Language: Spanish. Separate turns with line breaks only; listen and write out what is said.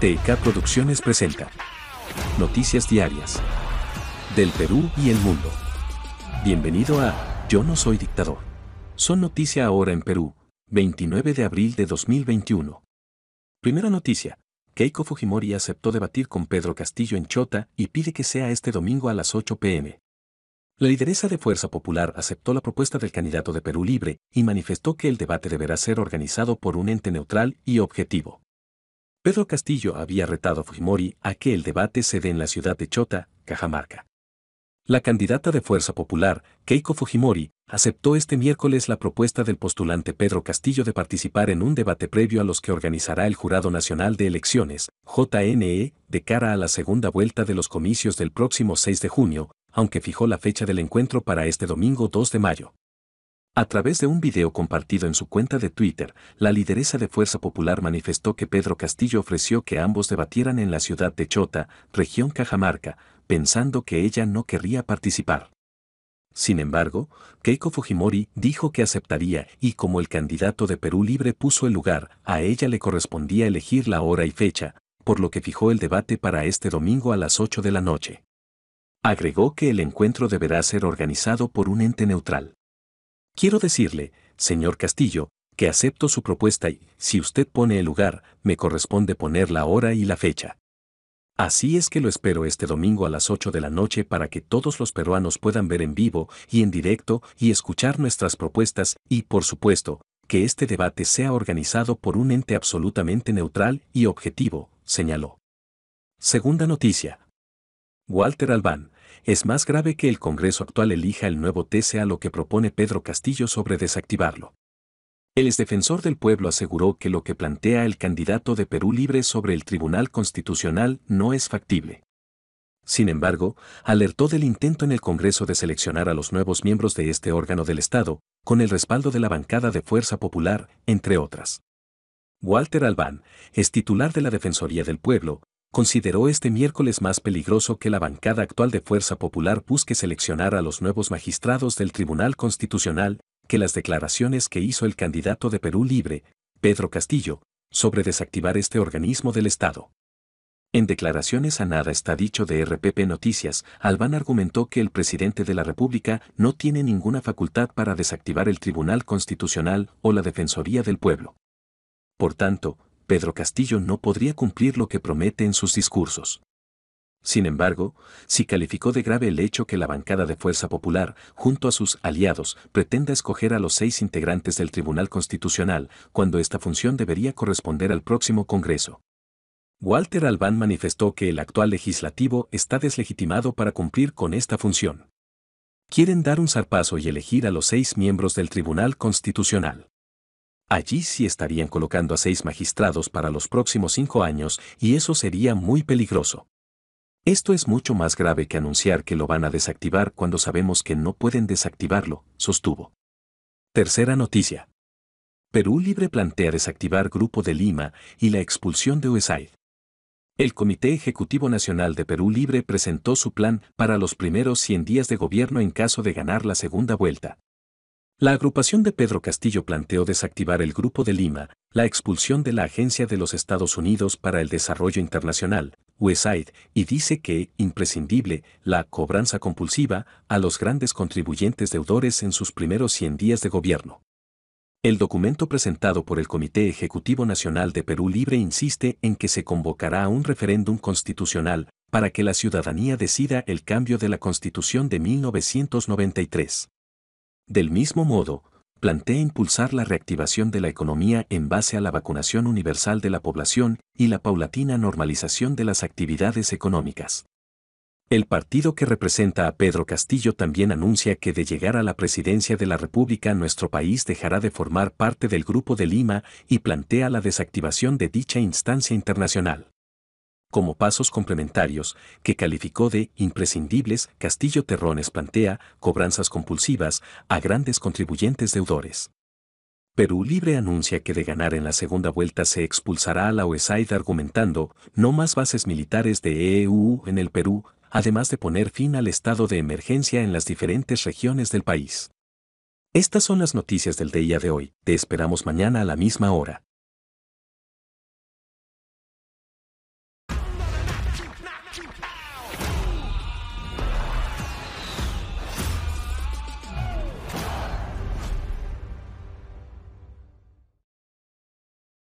TK Producciones presenta Noticias Diarias del Perú y el mundo. Bienvenido a Yo no soy dictador. Son noticia ahora en Perú, 29 de abril de 2021. Primera noticia. Keiko Fujimori aceptó debatir con Pedro Castillo en Chota y pide que sea este domingo a las 8 pm. La lideresa de Fuerza Popular aceptó la propuesta del candidato de Perú Libre y manifestó que el debate deberá ser organizado por un ente neutral y objetivo. Pedro Castillo había retado a Fujimori a que el debate se dé en la ciudad de Chota, Cajamarca. La candidata de Fuerza Popular, Keiko Fujimori, aceptó este miércoles la propuesta del postulante Pedro Castillo de participar en un debate previo a los que organizará el Jurado Nacional de Elecciones, JNE, de cara a la segunda vuelta de los comicios del próximo 6 de junio, aunque fijó la fecha del encuentro para este domingo 2 de mayo. A través de un video compartido en su cuenta de Twitter, la lideresa de Fuerza Popular manifestó que Pedro Castillo ofreció que ambos debatieran en la ciudad de Chota, región Cajamarca, pensando que ella no querría participar. Sin embargo, Keiko Fujimori dijo que aceptaría y como el candidato de Perú Libre puso el lugar, a ella le correspondía elegir la hora y fecha, por lo que fijó el debate para este domingo a las 8 de la noche. Agregó que el encuentro deberá ser organizado por un ente neutral. Quiero decirle, señor Castillo, que acepto su propuesta y, si usted pone el lugar, me corresponde poner la hora y la fecha. Así es que lo espero este domingo a las 8 de la noche para que todos los peruanos puedan ver en vivo y en directo y escuchar nuestras propuestas y, por supuesto, que este debate sea organizado por un ente absolutamente neutral y objetivo, señaló. Segunda noticia. Walter Albán, es más grave que el Congreso actual elija el nuevo TCA lo que propone Pedro Castillo sobre desactivarlo. El exdefensor del pueblo aseguró que lo que plantea el candidato de Perú Libre sobre el Tribunal Constitucional no es factible. Sin embargo, alertó del intento en el Congreso de seleccionar a los nuevos miembros de este órgano del Estado, con el respaldo de la bancada de Fuerza Popular, entre otras. Walter Albán, es titular de la Defensoría del Pueblo, consideró este miércoles más peligroso que la bancada actual de Fuerza Popular busque seleccionar a los nuevos magistrados del Tribunal Constitucional que las declaraciones que hizo el candidato de Perú Libre, Pedro Castillo, sobre desactivar este organismo del Estado. En declaraciones a nada está dicho de RPP Noticias, Albán argumentó que el presidente de la República no tiene ninguna facultad para desactivar el Tribunal Constitucional o la Defensoría del Pueblo. Por tanto, Pedro Castillo no podría cumplir lo que promete en sus discursos. Sin embargo, sí calificó de grave el hecho que la bancada de Fuerza Popular, junto a sus aliados, pretenda escoger a los seis integrantes del Tribunal Constitucional, cuando esta función debería corresponder al próximo Congreso. Walter Albán manifestó que el actual legislativo está deslegitimado para cumplir con esta función. Quieren dar un zarpazo y elegir a los seis miembros del Tribunal Constitucional. Allí sí estarían colocando a seis magistrados para los próximos cinco años y eso sería muy peligroso. Esto es mucho más grave que anunciar que lo van a desactivar cuando sabemos que no pueden desactivarlo, sostuvo. Tercera noticia. Perú Libre plantea desactivar Grupo de Lima y la expulsión de USAID. El Comité Ejecutivo Nacional de Perú Libre presentó su plan para los primeros 100 días de gobierno en caso de ganar la segunda vuelta. La agrupación de Pedro Castillo planteó desactivar el Grupo de Lima, la expulsión de la Agencia de los Estados Unidos para el Desarrollo Internacional, USAID, y dice que, imprescindible, la cobranza compulsiva a los grandes contribuyentes deudores en sus primeros 100 días de gobierno. El documento presentado por el Comité Ejecutivo Nacional de Perú Libre insiste en que se convocará un referéndum constitucional para que la ciudadanía decida el cambio de la Constitución de 1993. Del mismo modo, plantea impulsar la reactivación de la economía en base a la vacunación universal de la población y la paulatina normalización de las actividades económicas. El partido que representa a Pedro Castillo también anuncia que de llegar a la presidencia de la República nuestro país dejará de formar parte del Grupo de Lima y plantea la desactivación de dicha instancia internacional como pasos complementarios, que calificó de imprescindibles, Castillo Terrones plantea cobranzas compulsivas a grandes contribuyentes deudores. Perú Libre anuncia que de ganar en la segunda vuelta se expulsará a la USAID argumentando no más bases militares de EEU en el Perú, además de poner fin al estado de emergencia en las diferentes regiones del país. Estas son las noticias del día de hoy, te esperamos mañana a la misma hora.